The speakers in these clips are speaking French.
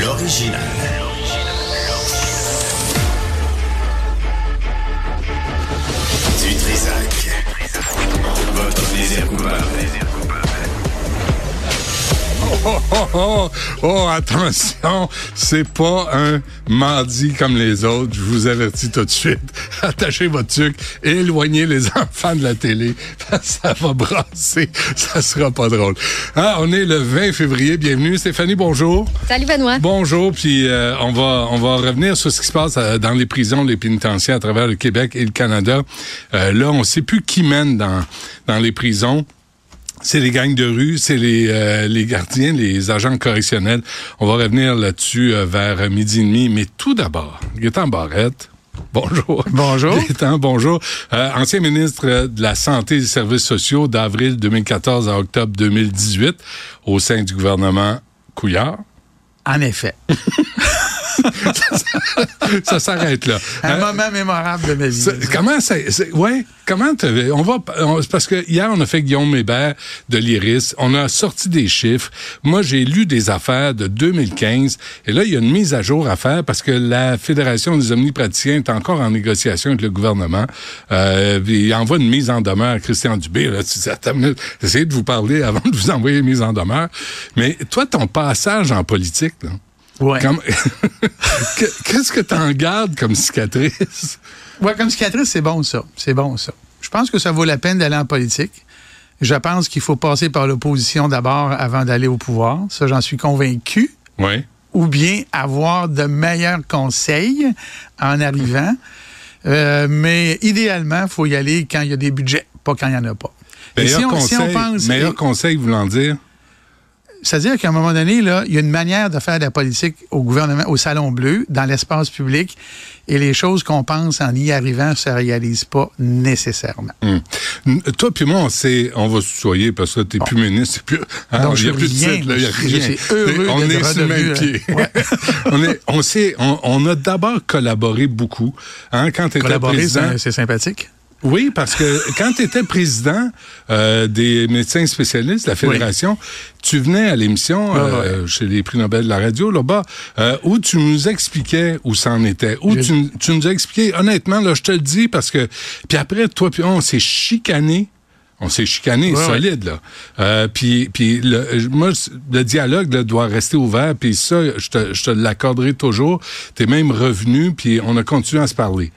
L'original. Du Trisac. Votre plaisir coupable. Oh, oh, oh, oh, attention, c'est pas un mardi comme les autres. Je vous avertis tout de suite. Attachez votre et éloignez les enfants de la télé. Ça va brasser. Ça sera pas drôle. Ah, on est le 20 février. Bienvenue. Stéphanie, bonjour. Salut, Benoît. Bonjour. Puis euh, on va on va revenir sur ce qui se passe euh, dans les prisons, les pénitentiaires à travers le Québec et le Canada. Euh, là, on sait plus qui mène dans, dans les prisons. C'est les gangs de rue, c'est les, euh, les gardiens, les agents correctionnels. On va revenir là-dessus euh, vers midi et demi. Mais tout d'abord, Gaétan Barrette. Bonjour. Bonjour. Gaétan, bonjour. Euh, ancien ministre de la Santé et des Services sociaux d'avril 2014 à octobre 2018 au sein du gouvernement Couillard. En effet. ça s'arrête là. Un moment mémorable de ma vie. Comment ça, ouais, comment on va, parce que hier on a fait Guillaume Hébert de l'Iris, on a sorti des chiffres. Moi j'ai lu des affaires de 2015 et là il y a une mise à jour à faire parce que la Fédération des omnipraticiens est encore en négociation avec le gouvernement. Euh, il envoie une mise en demeure à Christian Dubé. Là, essayez de vous parler avant de vous envoyer une mise en demeure. Mais toi ton passage en politique là. Ouais. Qu'est-ce que tu en gardes comme cicatrice? Ouais, comme cicatrice, c'est bon ça. C'est bon ça. Je pense que ça vaut la peine d'aller en politique. Je pense qu'il faut passer par l'opposition d'abord avant d'aller au pouvoir. Ça, j'en suis convaincu. Oui. Ou bien avoir de meilleurs conseils en arrivant. Euh, mais idéalement, il faut y aller quand il y a des budgets, pas quand il n'y en a pas. Meilleur, si on, conseil, si on pense, meilleur conseil voulant dire? C'est-à-dire qu'à un moment donné, là, il y a une manière de faire de la politique au gouvernement, au Salon Bleu, dans l'espace public, et les choses qu'on pense en y arrivant ne se réalisent pas nécessairement. Hum. Toi puis moi, on, sait, on va se soyer parce que tu n'es plus ministre. Plus, hein, il n'y a plus de titre, il n'y a rien. Heureux on est sur le même pied. on, est, on, sait, on, on a d'abord collaboré beaucoup. Hein, quand tu président. c'est sympathique. Oui, parce que quand tu étais président euh, des médecins spécialistes de la Fédération, tu venais à l'émission euh, chez les prix Nobel de la radio, là-bas, euh, où tu nous expliquais où ça en était. Où tu, tu, nous as expliqué, honnêtement, là, je te le dis, parce que... Puis après, toi puis on s'est chicané on s'est chicané solide, là. Euh, puis, puis le, moi, le dialogue là, doit rester ouvert, puis ça, je te, je te l'accorderai toujours. T'es même revenu, puis on a continué à se parler.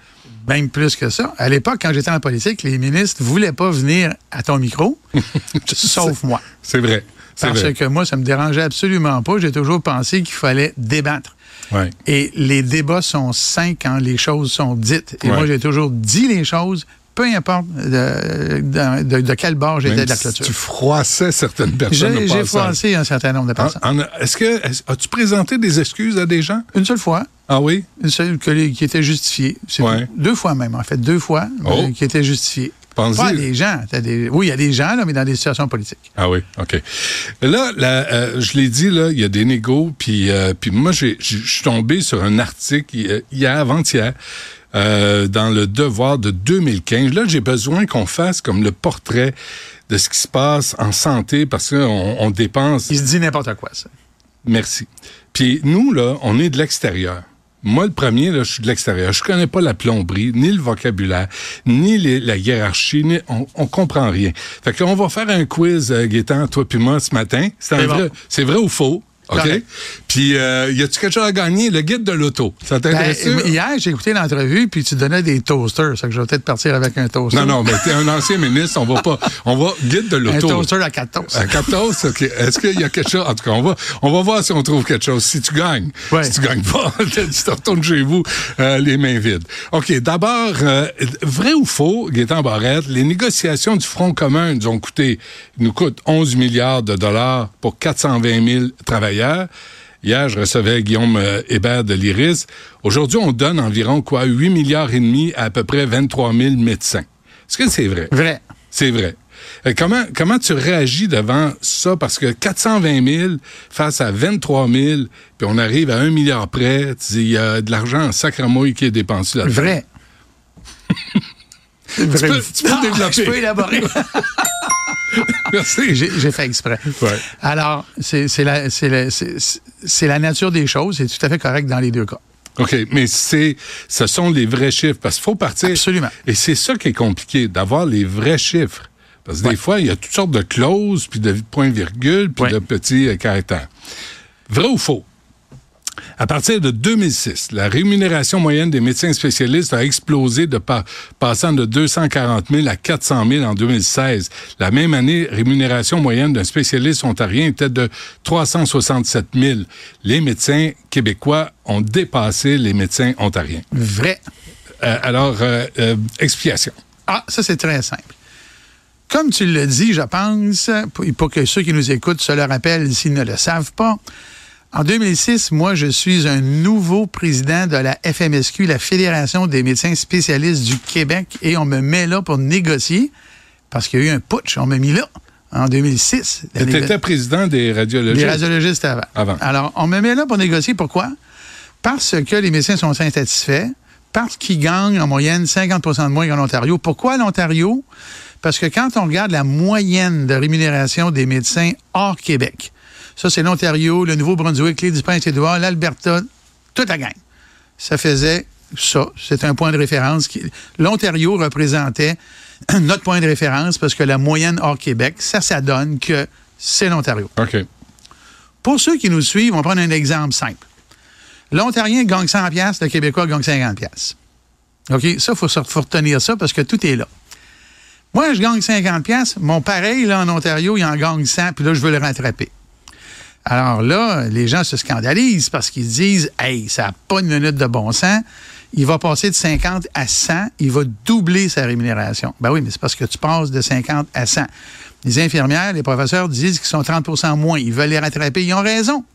Même plus que ça. À l'époque, quand j'étais en politique, les ministres ne voulaient pas venir à ton micro, sauf moi. C'est vrai. Parce vrai. que moi, ça me dérangeait absolument pas. J'ai toujours pensé qu'il fallait débattre. Ouais. Et les débats sont sains quand les choses sont dites. Et moi, j'ai toujours dit les choses, peu importe de, de, de quel bord j'étais de la clôture. tu froissais certaines personnes. J'ai froissé un certain nombre de personnes. Est-ce que as-tu présenté des excuses à des gens? Une seule fois. Ah oui? Une seule qui était justifiée. Ouais. Deux fois même, en fait. Deux fois oh. qui était justifiée. Pensez. Pas des gens. Des... Oui, il y a des gens, là, mais dans des situations politiques. Ah oui, OK. Là, là euh, je l'ai dit, là, il y a des négos, puis, euh, puis moi, je suis tombé sur un article hier, avant-hier, euh, dans le Devoir de 2015. Là, j'ai besoin qu'on fasse comme le portrait de ce qui se passe en santé parce qu'on on dépense. Il se dit n'importe quoi, ça. Merci. Puis nous, là, on est de l'extérieur. Moi, le premier, là, je suis de l'extérieur. Je connais pas la plomberie, ni le vocabulaire, ni les, la hiérarchie, ni, on, on comprend rien. Fait que on va faire un quiz, euh, Gaétan, toi puis moi, ce matin. C'est vrai, bon. vrai ou faux? OK? Correct. Puis, euh, y a-tu quelque chose à gagner? Le guide de l'auto. Ça Ben, t'intéresse? hier, j'ai écouté l'entrevue, puis tu donnais des toasters. Ça que je vais peut-être partir avec un toaster. non, non, mais t'es un ancien ministre, on va pas. On va guide de Un l'auto. toaster à 4 toasts. À 14, OK. Est-ce qu'il y a quelque chose? En tout cas, on va, on va voir si on trouve quelque chose. Si tu gagnes. Ouais. Si tu gagnes pas, tu te retournes chez vous euh, les mains vides. OK. D'abord, euh, vrai ou faux, Gaétan Barrette, les négociations du Front commun nous ont coûté, nous coûtent 11 milliards de dollars pour 420 000 travailleurs. Hier, je recevais Guillaume euh, Hébert de l'IRIS. Aujourd'hui, on donne environ quoi 8 milliards et demi à à peu près 23 000 médecins. Est-ce que c'est vrai? Vrai. C'est vrai. Euh, Comment, comment tu réagis devant ça? Parce que 420 000 face à 23 000, puis on arrive à un milliard près, il y a de l'argent en sacramouille qui est dépensé là-dedans. Vrai. Peux- tu peux développer. Je peux élaborer. Merci. J'ai fait exprès. Ouais. Alors, c'est la, nature des choses. C'est tout à fait correct dans les deux cas. OK, mais c'est, ce sont les vrais chiffres, parce qu'il faut partir. Absolument. Et c'est ça qui est compliqué, d'avoir les vrais chiffres. Parce que des fois, il y a toutes sortes de clauses, puis de points-virgules, puis Ouais. de petits euh, caractères. Vrai ou faux? À partir de 2006, la rémunération moyenne des médecins spécialistes a explosé de pa- passant de 240 000 à 400 000 en 2016. La même année, rémunération moyenne d'un spécialiste ontarien était de 367 000. Les médecins québécois ont dépassé les médecins ontariens. Vrai. Euh, alors, euh, euh, explication. Ah, ça, c'est très simple. Comme tu le dis, je pense, pour, pour que ceux qui nous écoutent se le rappellent s'ils ne le savent pas, en 2006, moi, je suis un nouveau président de la FMSQ, la Fédération des médecins spécialistes du Québec, et on me met là pour négocier, parce qu'il y a eu un putsch, on m'a mis là en 2006. La Tu négo- étais président des radiologistes. les radiologistes avant. Avant. Alors, on me met là pour négocier. Pourquoi? Parce que les médecins sont insatisfaits, parce qu'ils gagnent en moyenne 50% de moins qu'en Ontario. Pourquoi l'Ontario? Parce que quand on regarde la moyenne de rémunération des médecins hors Québec, ça, c'est l'Ontario, le Nouveau-Brunswick, du Prince-Édouard, l'Alberta, toute la gang. Ça faisait ça. C'est un point de référence. qui- L'Ontario représentait notre point de référence parce que la moyenne hors Québec, ça, ça donne que c'est l'Ontario. OK. Pour ceux qui nous suivent, on va prendre un exemple simple. L'Ontarien gagne 100 pièces, le Québécois gagne 50 pièces. OK? Ça, il faut, faut retenir ça parce que tout est là. Moi, je gagne 50 pièces. Mon pareil, là, en Ontario, il en gagne 100, puis là, je veux le rattraper. Alors là, les gens se scandalisent parce qu'ils se disent « Hey, ça n'a pas une minute de bon sens. Il va passer de 50 à 100. Il va doubler sa rémunération. » Ben oui, mais c'est parce que tu passes de 50 à 100. Les infirmières, les professeurs disent qu'ils sont 30% moins. Ils veulent les rattraper. Ils ont raison.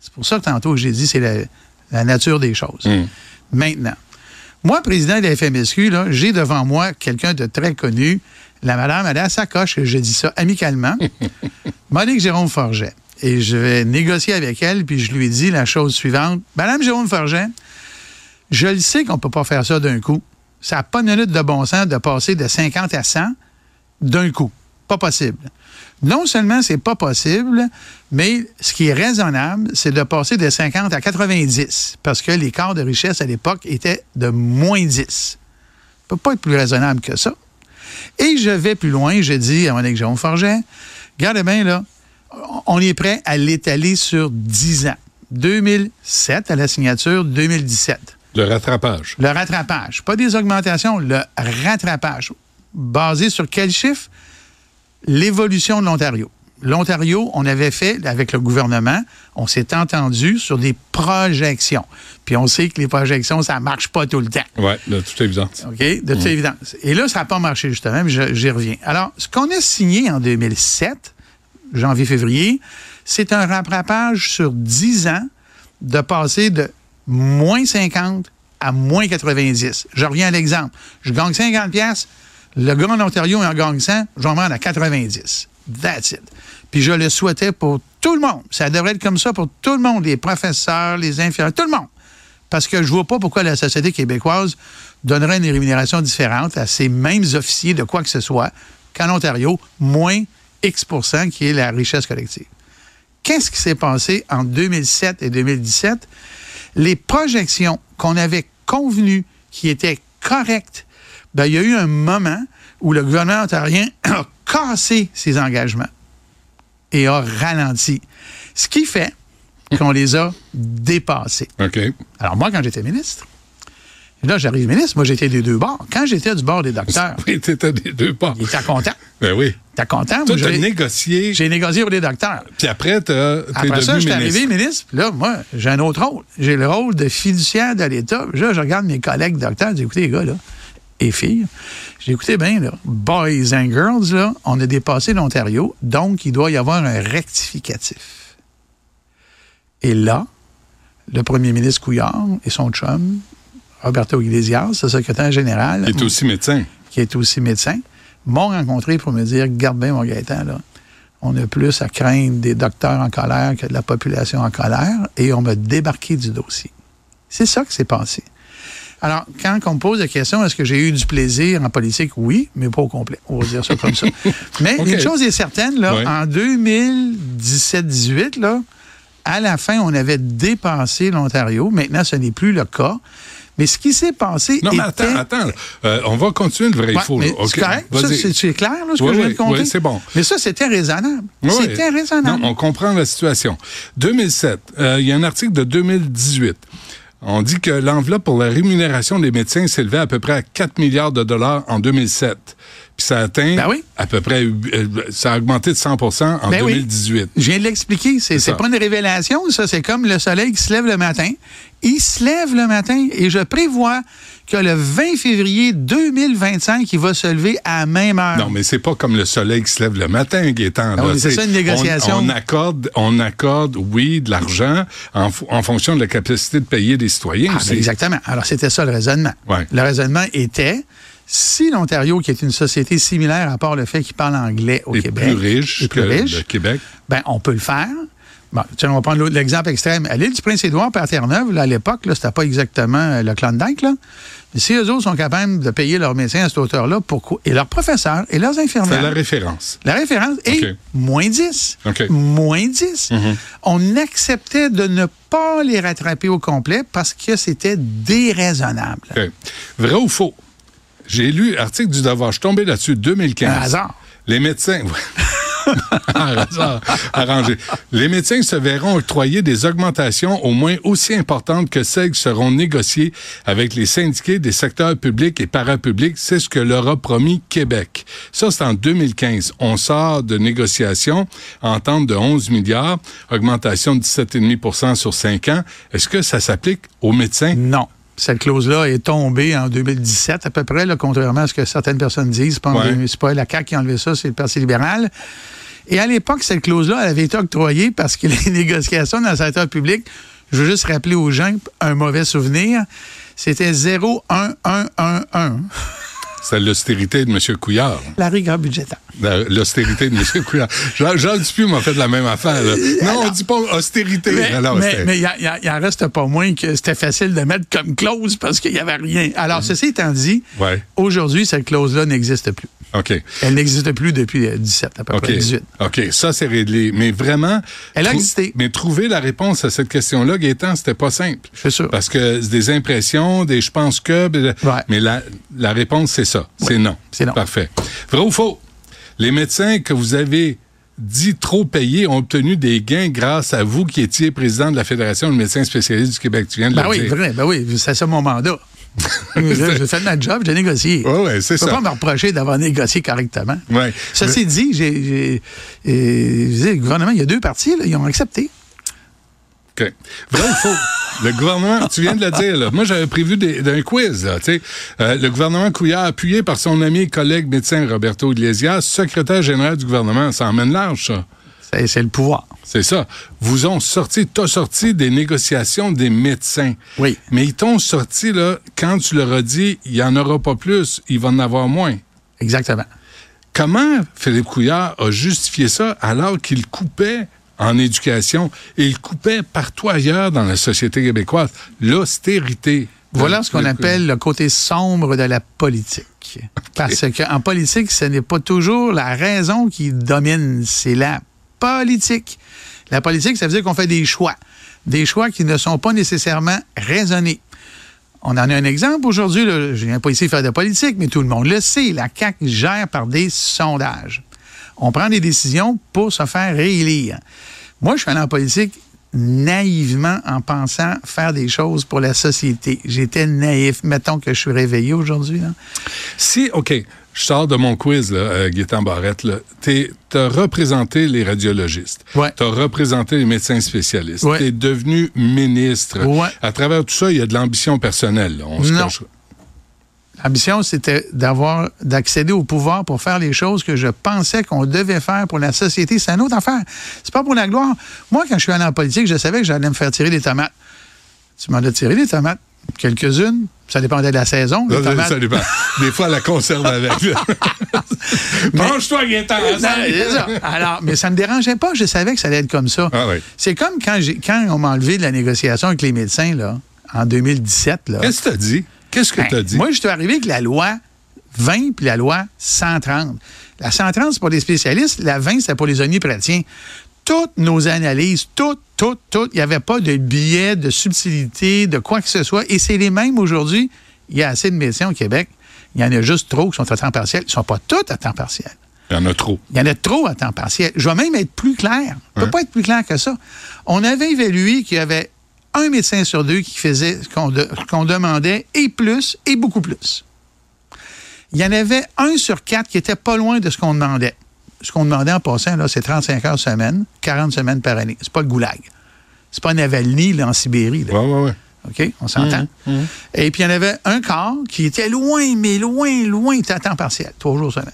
C'est pour ça que tantôt, j'ai dit c'est la, la nature des choses. Maintenant, moi, président de la FMSQ, j'ai devant moi quelqu'un de très connu. La madame, elle est à sa coche, et je dis ça amicalement. Monique Jérôme Forget. Et je vais négocier avec elle, puis je lui ai dit la chose suivante. Madame Jérôme Forget, je le sais qu'on ne peut pas faire ça d'un coup. Ça n'a pas une minute de bon sens de passer de 50 à 100 d'un coup. Pas possible. Non seulement c'est pas possible, mais ce qui est raisonnable, c'est de passer de 50 à 90, parce que l'écart de richesse à l'époque était de moins 10. Ça peut pas être plus raisonnable que ça. Et je vais plus loin, je dis à Monique Jérôme Forget, regardez bien là, on est prêt à l'étaler sur 10 ans. 2007 à la signature, 2017. Le rattrapage. Le rattrapage. Pas des augmentations, le rattrapage. Basé sur quel chiffre? L'évolution de l'Ontario. L'Ontario, on avait fait, avec le gouvernement, on s'est entendu sur des projections. Puis on sait que les projections, ça marche pas tout le temps. Oui, de toute évidence. OK? De toute évidence. Et là, ça n'a pas marché, justement, j'y reviens. Alors, ce qu'on a signé en 2007, janvier-février, c'est un rattrapage sur 10 ans de passer de moins 50 à moins 90. Je reviens à l'exemple. Je gagne 50 pièces, le gars en Ontario en gagne 100, je vais en vendre à 90. That's it. Puis je le souhaitais pour tout le monde. Ça devrait être comme ça pour tout le monde, les professeurs, les infirmiers, tout le monde. Parce que je vois pas pourquoi la société québécoise donnerait une rémunération différente à ces mêmes officiers de quoi que ce soit qu'en Ontario, moins X qui est la richesse collective. Qu'est-ce qui s'est passé en 2007 et 2017? Les projections qu'on avait convenues qui étaient correctes, ben, il y a eu un moment où le gouvernement ontarien a cassé ses engagements et a ralenti. Ce qui fait qu'on les a dépassés. Alors, moi, quand j'étais ministre, là, j'arrive ministre, moi, j'étais des deux bords. Quand j'étais du bord des docteurs, Oui, t'étais des deux il était content. Ben oui. T'es content? Toi, t'as j'ai- négocié, J'ai négocié pour les docteurs. puis après, t'as- t'es Après ça, je suis arrivé ministre. Puis là, moi, j'ai un autre rôle. J'ai le rôle de fiduciaire de l'État. Là, je regarde mes collègues docteurs. Je dis, écoutez, les gars, là, et filles, j'ai écouté bien, là, boys and girls, là, on a dépassé l'Ontario, donc il doit y avoir un rectificatif. Et là, le premier ministre Couillard et son chum, Roberto Iglesias, le secrétaire général, Il est aussi médecin. qui est aussi médecin, m'ont rencontré pour me dire Garde bien, mon Gaëtan, là, on a plus à craindre des docteurs en colère que de la population en colère, et on m'a débarqué du dossier. C'est ça qui s'est passé. Alors, quand on me pose la question, est-ce que j'ai eu du plaisir en politique? Oui, mais pas au complet. On va dire ça comme ça. Mais une chose est certaine, là, Ouais. en 2017-18, là, à la fin, on avait dépassé l'Ontario. Maintenant, ce n'est plus le cas. Mais ce qui s'est passé. Non, mais était- attends, attends. Euh, on va continuer le vrai Ouais, faux. c'est clair, là, ce Oui, que je viens de compter? oui, c'est bon. Mais ça, c'était raisonnable. C'était raisonnable. Non, on comprend la situation. 2007, euh, il y a un article de 2018. On dit que l'enveloppe pour la rémunération des médecins s'élevait à peu près à 4 milliards de dollars en 2007. Puis ça a atteint Ben oui. à peu près, euh, ça a augmenté de 100% en Ben oui. 2018. Je viens de l'expliquer. C'est pas une révélation, ça. C'est comme le soleil qui se lève le matin. Il se lève le matin et je prévois que le 20 février 2025, il va se lever à la même heure. Non, mais c'est pas comme le soleil qui se lève le matin, Gaétan. Oui, c'est ça, une négociation. On, on accorde, on accorde, oui, de l'argent en, fonction de la capacité de payer des citoyens Ah, ben exactement. Alors, c'était ça le raisonnement. Ouais. Le raisonnement était, si l'Ontario, qui est une société similaire, à part le fait qu'il parle anglais au Et Québec, plus riche est plus que riche, le Québec. ben, on peut le faire. Bon, tiens, on va prendre l'exemple extrême. À l'île du Prince-Édouard, par Terre-Neuve, là, à l'époque, c'était pas exactement euh, le Klondike, là. Mais si eux autres sont capables de payer leurs médecins à cette hauteur-là, pourquoi? Et leurs professeurs et leurs C'est infirmières. la référence. La référence est moins 10. OK. Moins 10. On acceptait de ne pas les rattraper au complet parce que c'était déraisonnable. Vrai ou faux? J'ai lu article du Devoir, je suis tombé là-dessus, 2015. Un hasard. Les médecins... Arrangé. Les médecins se verront octroyer des augmentations au moins aussi importantes que celles qui seront négociées avec les syndiqués des secteurs publics et parapublics. C'est ce que leur a promis Québec. Ça, c'est en 2015. On sort de négociations, entente de 11 milliards, augmentation de 17,5% sur 5 ans. Est-ce que ça s'applique aux médecins? Non. Cette clause-là est tombée en 2017 à peu près, là, contrairement à ce que certaines personnes disent. C'est pas, en Ouais. 2000, c'est pas la CAQ qui a enlevé ça, c'est le Parti libéral. Et à l'époque, cette clause-là, elle avait été octroyée parce que les négociations dans le secteur public, je veux juste rappeler aux gens un mauvais souvenir, c'était 0,1111. C'est l'austérité de M. Couillard. La rigueur budgétaire. La- L'austérité de M. Couillard. Jean, Jean Dupuis m'a fait la même affaire. là. Non, on dit pas austérité. Mais Alors, il en reste pas moins que c'était facile de mettre comme clause parce qu'il n'y avait rien. Alors, ceci étant dit, Ouais. aujourd'hui, cette clause-là n'existe plus. OK. Elle n'existe plus depuis euh, 17, à peu près 18. OK. Ça, c'est réglé. Mais vraiment. Elle a existé. Mais trouver la réponse à cette question-là, Gaétan, c'était pas simple. Suis sûr. Parce que c'est des impressions, des je pense que. Ouais. Mais la, la réponse, c'est ça. C'est non. c'est non. Parfait. Vrai ou faux? Les médecins que vous avez dit trop payés ont obtenu des gains grâce à vous qui étiez président de la Fédération de médecins spécialistes du Québec. Tu viens de Ben le oui, dire. vrai, ben oui, c'est ça mon mandat. j'ai fait ma job, j'ai négocié. Ouais, ouais, c'est Je peux ça. pas me reprocher d'avoir négocié correctement. Ouais. Ceci dit, j'ai, le gouvernement, il y a deux partis, là, ils ont accepté. OK. Vrai ou faux? Le gouvernement, tu viens de le dire, là. Moi, j'avais prévu d'un quiz, là, tu sais. Euh, le gouvernement Couillard, appuyé par son ami et collègue médecin Roberto Iglesias, secrétaire général du gouvernement, ça emmène large, ça. C'est, c'est le pouvoir. C'est ça. Vous ont sorti, t'as sorti des négociations des médecins. Oui. Mais ils t'ont sorti, là, quand tu leur as dit, il n'y en aura pas plus, il va en avoir moins. Exactement. Comment Philippe Couillard a justifié ça alors qu'il coupait en éducation et il coupait partout ailleurs dans la société québécoise l'austérité? Voilà ce qu'on appelle le côté sombre de la politique. Parce qu'en politique, ce n'est pas toujours la raison qui domine, c'est la politique. La politique, ça veut dire qu'on fait des choix. Des choix qui ne sont pas nécessairement raisonnés. On en a un exemple aujourd'hui. Je viens pas ici faire de politique, mais tout le monde le sait. La CAQ gère par des sondages. On prend des décisions pour se faire réélire. Moi, je suis allé en politique naïvement en pensant faire des choses pour la société. J'étais naïf. Mettons que je suis réveillé aujourd'hui. Si, OK, je sors de mon quiz, là, euh, Gaétan Barrette, tu as représenté les radiologistes. Ouais. Tu as représenté les médecins spécialistes. Ouais. Tu es devenu ministre. Ouais. À travers tout ça, il y a de l'ambition personnelle. là. On se cache- L'ambition, c'était d'avoir, d'accéder au pouvoir pour faire les choses que je pensais qu'on devait faire pour la société. C'est une autre affaire. C'est pas pour la gloire. Moi, quand je suis allé en politique, je savais que j'allais me faire tirer des tomates. Tu m'en as tiré des tomates. Quelques-unes. Ça dépendait de la saison. Les Ça, ça- tomates. ça dépend. Des fois, la conserve avec. Mange-toi, Gaétan. Non. Alors, mais ça ne me dérangeait pas. Je savais que ça allait être comme ça. Ah oui. C'est comme quand, quand on m'a enlevé de la négociation avec les médecins, là, en 2017. Là. Qu'est-ce que tu as dit? Qu'est-ce que Ben, tu as dit? Moi, je suis arrivé avec la loi 20 puis la loi 130. La 130, c'est pour les spécialistes. La 20, c'est pour les omnipraticiens. Toutes nos analyses, toutes, toutes, toutes, il n'y avait pas de biais, de subtilité, de quoi que ce soit. Et c'est les mêmes aujourd'hui. Il y a assez de médecins au Québec. Il y en a juste trop qui sont à temps partiel. Ils ne sont pas tous à temps partiel. Il y en a trop. Il y en a trop à temps partiel. Je vais même être plus clair. Je ne peux pas être plus clair que ça. On avait évalué qu'il y avait un médecin sur deux qui faisait ce qu'on de- demandait, et plus, et beaucoup plus. Il y en avait un sur quatre qui était pas loin de ce qu'on demandait. Ce qu'on demandait en passant, là, c'est 35 heures semaine, 40 semaines par année. C'est pas le goulag. C'est pas Navalny, là, en Sibérie. là. Ouais, ouais, ouais. OK? On s'entend? Et puis, il y en avait un quart qui était loin, mais loin, loin, il était à temps partiel, trois jours semaine.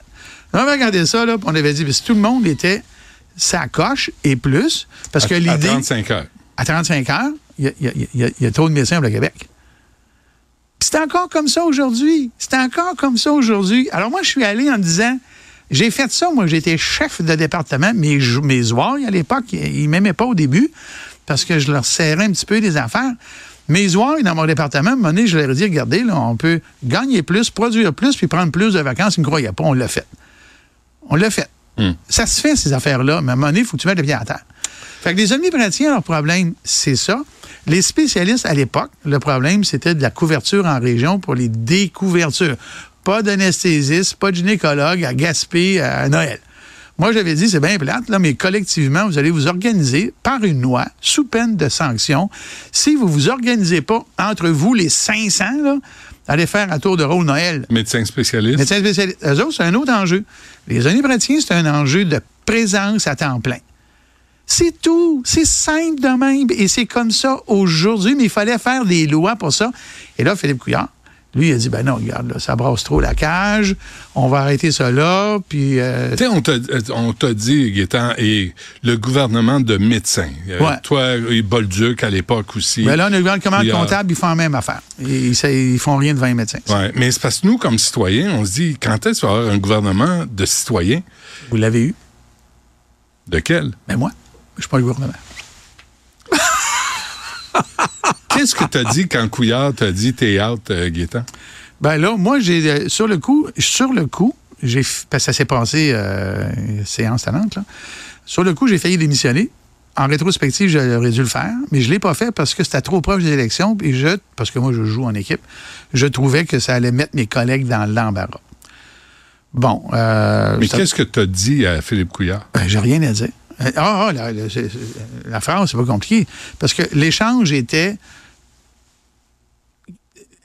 On avait regardé ça, là, on avait dit, si tout le monde était sa coche et plus, parce que À- à l'idée. 35 heures. À 35 heures, il y a, y y y trop de médecins au Québec. C'est encore comme ça aujourd'hui. C'est encore comme ça aujourd'hui. Alors moi, je suis allé en disant, j'ai fait ça, moi, j'étais chef de département, mes, mes ouailles à l'époque, ils ne m'aimaient pas au début parce que je leur serrais un petit peu des affaires. Mes ouailles dans mon département, à un moment donné, je leur ai dit, regardez, là, on peut gagner plus, produire plus, puis prendre plus de vacances. Ils ne me croyaient pas, on l'a fait. On l'a fait. Ça se fait, ces affaires-là, mais à un moment donné, il faut que tu mettes le pied à terre. Fait que les omnipraticiens, leur problème, c'est ça. Les spécialistes, à l'époque, le problème, c'était de la couverture en région pour les découvertures. Pas d'anesthésiste, pas de gynécologue à Gaspé à Noël. Moi, j'avais dit, c'est bien plate, là, mais collectivement, vous allez vous organiser par une loi, sous peine de sanction. Si vous vous organisez pas entre vous, les 500, là, allez faire un tour de rôle Noël. Médecin spécialiste. Médecins spécialistes. Eux autres, c'est un autre enjeu. Les omnipraticiens, c'est un enjeu de présence à temps plein. C'est tout. C'est simple de même. Et c'est comme ça aujourd'hui, mais il fallait faire des lois pour ça. Et là, Philippe Couillard, lui, il a dit, ben non, regarde, là, ça brasse trop la cage. On va arrêter ça là. Puis, euh, Tu sais, on t'a, euh, on t'a dit, Gaétan, et le gouvernement de médecins. Euh, Ouais. Toi, et Bolduc à l'époque aussi. ben là, on a le gouvernement euh, comptable, ils font la même affaire. Ils, ils font rien devant les médecins. Ouais, mais c'est parce que nous, comme citoyens, on se dit, quand est-ce qu'il va y avoir un gouvernement de citoyens? Vous l'avez eu? De quel? Mais moi, je suis pas le gouvernement. Qu'est-ce que t'as dit quand Couillard t'a dit t'es out, euh, Gaétan? Ben là, moi, j'ai euh, sur le coup, sur le coup, j'ai parce que ça s'est passé euh, séance talente, là. Sur le coup, j'ai failli démissionner. En rétrospective, j'aurais dû le faire, mais je l'ai pas fait parce que c'était trop proche des élections. Et je, parce que moi, je joue en équipe, je trouvais que ça allait mettre mes collègues dans l'embarras. Bon, euh, Mais qu'est-ce que t'as dit à Philippe Couillard? ben, j'ai rien à dire. Euh, Ah, ah, la, la- c'est- c'est- la phrase, c'est pas compliqué. Parce que l'échange était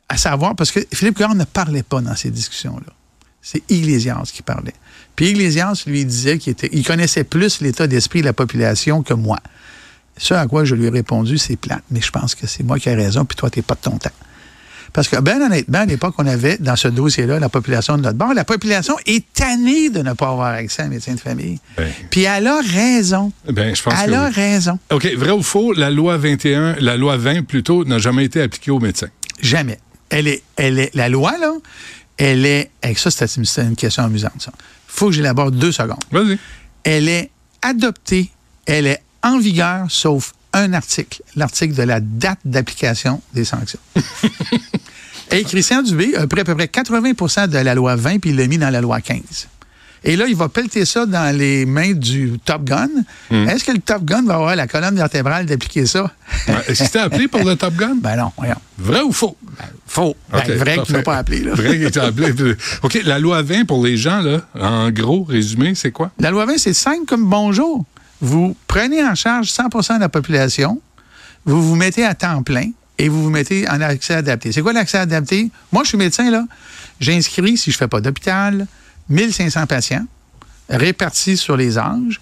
à savoir, parce que Philippe Couillard ne parlait pas dans ces discussions-là. C'est Iglesias qui parlait. Puis Iglesias lui disait qu'il connaissait plus l'état d'esprit de la population que moi. Ce à quoi je lui ai répondu, c'est plate, mais je pense que c'est moi qui ai raison, puis toi, t'es pas de ton temps. Parce que, ben honnêtement, à l'époque, on avait dans ce dossier-là la population de notre bord. La population est tannée de ne pas avoir accès à un médecin de famille. Ben, Puis elle a raison. ben, je pense Elle que a oui. raison. OK, vrai ou faux, la loi 21, la loi 20 plutôt, n'a jamais été appliquée aux médecins. Jamais. Elle est, elle est, la loi, là, elle est. Avec ça, c'est une, c'est une question amusante, ça. faut que j'élabore deux secondes. Vas-y. Elle est adoptée, elle est en vigueur, sauf un article, l'article de la date d'application des sanctions. Et Christian Dubé a pris à peu près 80% de la loi 20 puis il l'a mis dans la loi 15. Et là, il va pelleter ça dans les mains du Top Gun. Est-ce que le Top Gun va avoir la colonne vertébrale d'appliquer ça? Est-ce que t'es appelé pour le Top Gun? Ben non, voyons. Vrai ou faux? Faux. Ben, vrai parfait. m'as pas appelé, là. Vrai qu'il appelé. OK, la loi 20 pour les gens, là, en gros, résumé, c'est quoi? La loi 20, c'est simple comme bonjour. vous prenez en charge 100% de la population, vous vous mettez à temps plein et vous vous mettez en accès adapté. C'est quoi l'accès adapté? Moi, je suis médecin, là. J'inscris, si je ne fais pas d'hôpital, 1500 patients répartis sur les âges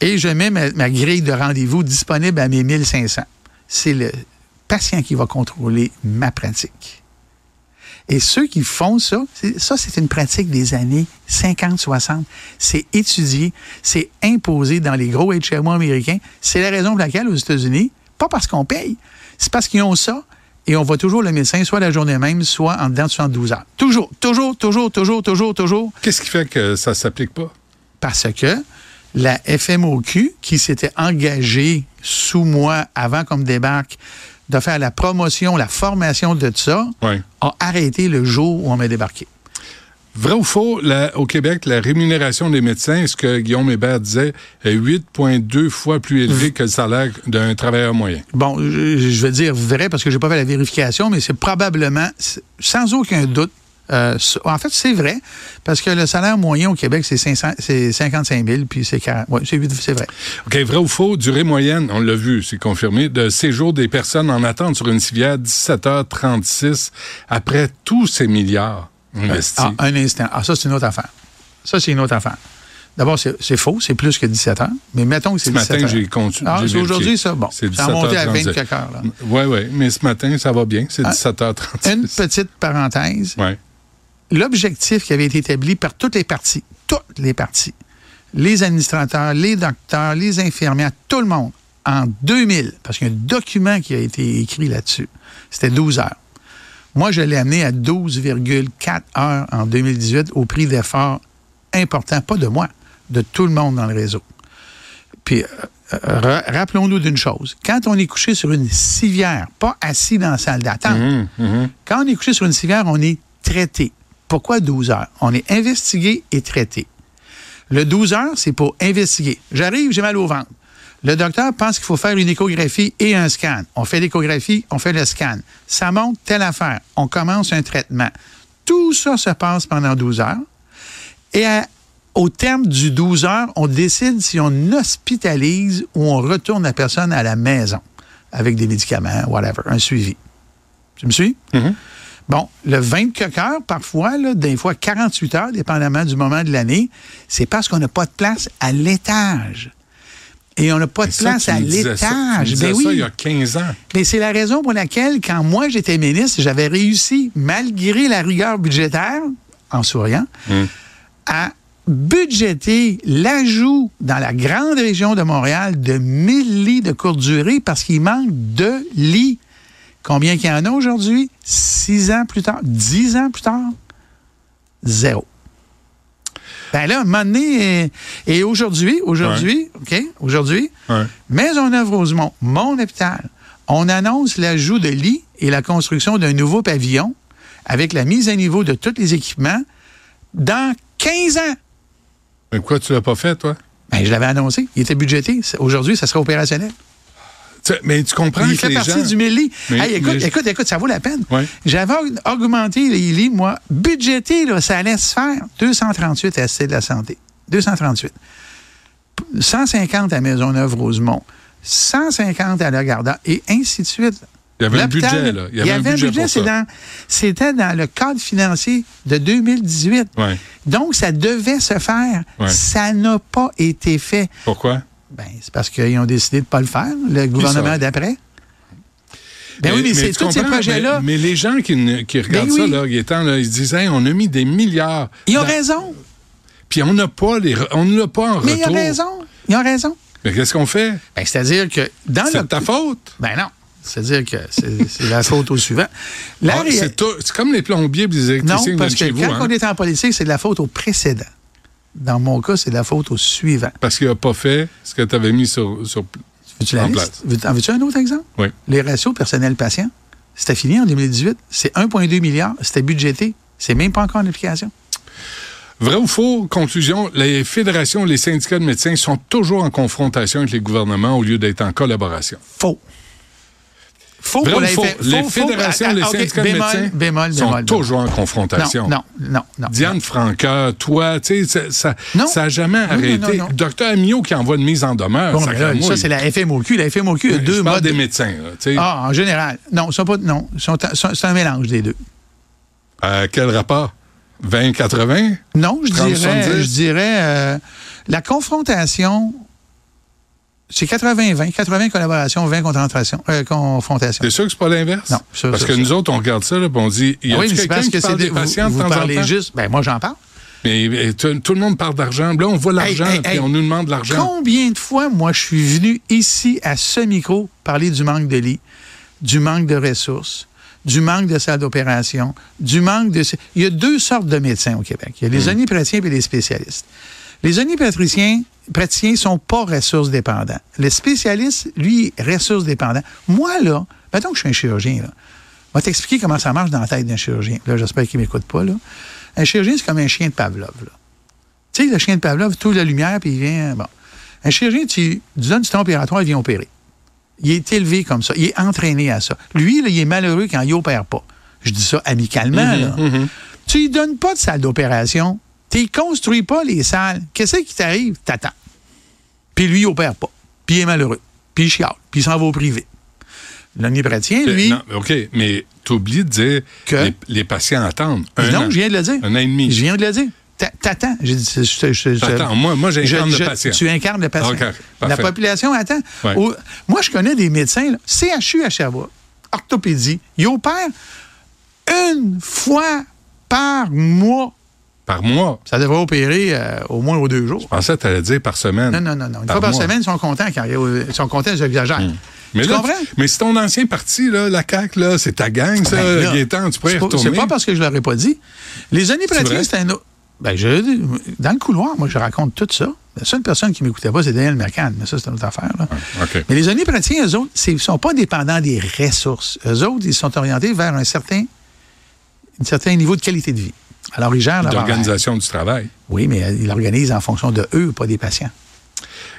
et je mets ma, grille de rendez-vous disponible à mes 1500. C'est le patient qui va contrôler ma pratique. Et ceux qui font ça, ça, c'est une pratique des années 50, 60. C'est étudié, c'est imposé dans les gros HMO américains. C'est la raison pour laquelle, aux États-Unis, pas parce qu'on paye, c'est parce qu'ils ont ça et on voit toujours le médecin, soit la journée même, soit en dedans de 72 heures. Toujours, toujours, toujours, toujours, toujours, toujours. Qu'est-ce qui fait que ça s'applique pas? Parce que la FMOQ, qui s'était engagée sous moi avant qu'on me débarque de faire la promotion, la formation de ça, Oui. a arrêté le jour où on m'a débarqué. Vrai ou faux, la- au Québec, la rémunération des médecins, ce que Guillaume Hébert disait, est 8,2 fois plus élevé que le salaire d'un travailleur moyen? Bon, je, je vais dire vrai parce que j'ai pas fait la vérification, mais c'est probablement, sans aucun doute, euh, en fait, c'est vrai, parce que le salaire moyen au Québec, c'est 500 c'est 55 000, puis c'est 40. Oui, c'est c'est vrai. OK, vrai ou faux, durée moyenne, on l'a vu, c'est confirmé, de séjour des personnes en attente sur une civière, 17h36, après tous ces milliards investis. Ah, un instant. Ah, ça, c'est une autre affaire. Ça, c'est une autre affaire. D'abord, c'est faux, c'est plus que 17 heures, mais mettons que c'est Ce 17 matin, heures. j'ai compté. Ah, c'est aujourd'hui, ça? Bon. C'est Ça a monté à 17h37. 24 heures. Oui, oui, mais ce matin, ça va bien, c'est Ah, 17h36. Une petite parenthèse. Ouais. l'objectif qui avait été établi par toutes les parties, toutes les parties, les administrateurs, les docteurs, les infirmières, tout le monde, en 2000, parce qu'il y a un document qui a été écrit là-dessus, c'était 12 heures. Moi, je l'ai amené à 12,4 heures en 2018 au prix d'efforts importants, pas de moi, de tout le monde dans le réseau. Puis, euh, euh, ra- rappelons-nous d'une chose. Quand on est couché sur une civière, pas assis dans la salle d'attente, Mhm, mhm. quand on est couché sur une civière, on est traité. Pourquoi 12 heures? On est investigué et traité. Le 12 heures, c'est pour investiguer. J'arrive, j'ai mal au ventre. Le docteur pense qu'il faut faire une échographie et un scan. On fait l'échographie, on fait le scan. Ça montre telle affaire. On commence un traitement. Tout ça se passe pendant 12 heures. Et à- au terme du 12 heures, on décide si on hospitalise ou on retourne la personne à la maison avec des médicaments, whatever, un suivi. Tu me suis? Bon, le 24 heures, parfois, là, des fois 48 heures, dépendamment du moment de l'année, c'est parce qu'on n'a pas de place à l'étage. Et on n'a pas de Ça, place à ça- l'étage. Ben ça oui. il y a 15 ans. Mais c'est la raison pour laquelle, quand moi j'étais ministre, j'avais réussi, malgré la rigueur budgétaire, en souriant, à budgéter l'ajout dans la grande région de Montréal de 1000 lits de courte durée parce qu'il manque de lits. Combien qu'il y en a aujourd'hui? Six ans plus tard? Dix ans plus tard? Zéro. Ben là, un moment donné, euh, et aujourd'hui, aujourd'hui, OK, aujourd'hui, Ouais. Maisonneuve-Rosemont, mon hôpital, on annonce l'ajout de lits et la construction d'un nouveau pavillon avec la mise à niveau de tous les équipements dans 15 ans. Mais pourquoi tu l'as pas fait, toi? Ben, je l'avais annoncé. Il était budgété. Aujourd'hui, ça sera opérationnel. Mais tu comprends Il que fait les partie gens... du 1000 lits. Mais- Hey, écoute, mais- écoute, écoute, ça vaut la peine. Ouais. J'avais aug- augmenté les lits, moi. Budgété, là, ça allait se faire. 238 à de la santé. 238. P- 150 à Maisonneuve-Rosemont. 150 à Lagarda et ainsi de suite. Il y avait un budget, là. Il y avait un budget dans- C'était dans le cadre financier de 2018. Ouais. Donc, ça devait se faire. Ouais. Ça n'a pas été fait. Pourquoi? Ben, c'est parce qu'ils ont décidé de ne pas le faire, le gouvernement d'après. Ben oui, mais, c'est tous ces projets-là. Mais, mais les gens qui, qui regardent Ben ça, là, Gaétan, là, ils se disent, Hey, on a mis des milliards. Ils ont dans- raison. Puis on n'a pas les, on ne l'a pas en Mais retour. ils ont raison. Ils ont raison. Mais qu'est-ce qu'on fait? Ben, c'est-à-dire que dans C'est le. de ta faute. Ben non. C'est-à-dire que c'est la faute au suivant. Ah, ré- c'est comme les plombiers et les Non, électriciens parce que chez quand vous. hein. on est en politique, c'est de la faute au précédent. Dans mon cas, c'est la faute au suivant. Parce qu'il n'a pas fait ce que tu avais mis sur, sur en place. En veux-tu un autre exemple? Oui. Les ratios personnel-patient, c'était fini en 2018. C'est 1,2 milliard. C'était budgété. C'est même pas encore en application. Vrai ou faux, conclusion, les fédérations, les syndicats de médecins sont toujours en confrontation avec les gouvernements au lieu d'être en collaboration. Faux. Faut Vrai pour ou la faux? Les fédérations, ah, les ah, de médecins bémol, sont toujours en confrontation. Non, non, non, non. Diane Franca, toi, tu sais, ça n'a jamais arrêté. Docteur Amio qui envoie une mise en demeure. Bon, sacramouille. ça, c'est la FMOQ. La FMOQ a deux modes. des médecins. là. Ah, en général. Non, sont pas, non. c'est un mélange des deux. Euh, quel rapport? 20-80? Non, je 30, dirais, 70. je dirais euh, la confrontation, c'est 80-20. 80 collaboration, 20 confrontation. euh, confrontation. T'es sûr que c'est pas l'inverse? Non, sûr, Parce sûr, que sûr. nous autres, on regarde ça, là, puis on dit, il y a Ah oui, quelqu'un qui que parle c'est des patients vous, de temps en temps? juste. Ben, moi, j'en parle. Mais tout, tout le monde parle d'argent. Là, on voit l'argent, Hey, hey, puis hey. on nous demande de l'argent. Combien de fois, moi, je suis venu ici, à ce micro, parler du manque de lits, du manque de ressources, du manque de salles d'opération, du manque de... Il y a deux sortes de médecins au Québec. Il y a les omnipraticiens et les spécialistes. Les omnipraticiens praticiens sont pas ressources dépendants. Le spécialiste, lui, ressources dépendant. Moi, là, mettons que je suis un chirurgien, là, je vais t'expliquer comment ça marche dans la tête d'un chirurgien. Là, j'espère qu'il ne m'écoute pas, là. Un chirurgien, c'est comme un chien de Pavlov, là. Tu sais, le chien de Pavlov, tout la lumière, puis il vient. Bon. Un chirurgien, tu lui donnes du temps opératoire, il vient opérer. Il est élevé comme ça. Il est entraîné à ça. Lui, là, il est malheureux quand il opère pas. Je dis ça amicalement. là. Tu lui donnes pas de salle d'opération. Tu ne construis pas les salles. Qu'est-ce qui t'arrive? T'attends. Puis lui, il opère pas. Puis il est malheureux. Puis il chiale. Puis il s'en va au privé. L'omnipraticien, lui. Non, OK, mais t'oublies de dire Que? les, les patients attendent. Un non, an. je viens de le dire. Un an et demi. Je viens de le dire. T'a- T'attends. Je- je- Attends, moi, moi j'incarne le patient. Tu incarnes le patient. La population attend. Ouais. Moi, je connais des médecins, là, CHU à Sherbrooke, orthopédie, ils opèrent une fois par mois. Par mois. Ça devrait opérer euh, au moins aux deux jours. Je pensais que tu allais dire par semaine. Non, non, non, non. Une Par fois par mois. semaine, ils sont contents quand ils sont contents, j'exagère. Mais tu là, comprends? Mais c'est ton ancien parti, là, la CAQ, là, c'est ta gang, ça, Ben là, Gaétan, tu pourrais y retourner. C'est pas parce que je l'aurais pas dit. Les omnipraticiens, vrai? c'est un autre. Ben, je, dans le couloir, moi, je raconte tout ça. La seule personne qui m'écoutait pas, c'est Daniel Mercan. Mais ça, c'est une autre affaire. Là. OK. Mais les omnipraticiens, eux autres, ils ne sont pas dépendants des ressources. Eux autres, ils sont orientés vers un certain, un certain niveau de qualité de vie. Alors, horaire. D'organisation du travail. Oui, mais ils l'organisent en fonction de eux, pas des patients.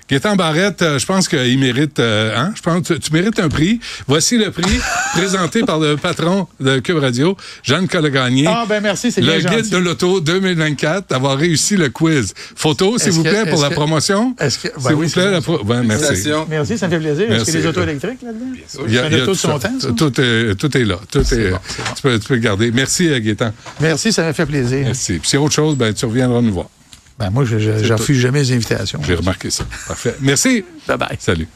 Gaétan Barrette, euh, je pense qu'il mérite, euh, hein? Je pense que tu, tu mérites un prix. Voici le prix présenté par le patron de Cube Radio, Jeanne Collegagné. Ah, ben merci, c'est Le bien guide gentil. de l'auto 2024, d'avoir réussi le quiz. Photo, s'il vous que- plaît, pour la que- promotion. est-ce que- ben S'il oui, vous plaît, la pro- ouais, merci. Merci, ça me fait plaisir. Est-ce Merci. qu'il y a des autos électriques là-dedans? Il y a- il y a auto tout de son ça. temps, ça? Tout est, tout est là. Tout est, bon, c'est bon. Tu, peux, tu peux le garder. Merci, euh, Gaétan. Merci, ça m'a fait plaisir. Merci. Puis s'il y a autre chose, ben, tu reviendras nous voir. Ben, moi, je, je, refuse jamais les invitations. J'ai remarqué ça. Parfait. Merci. Bye bye. Salut.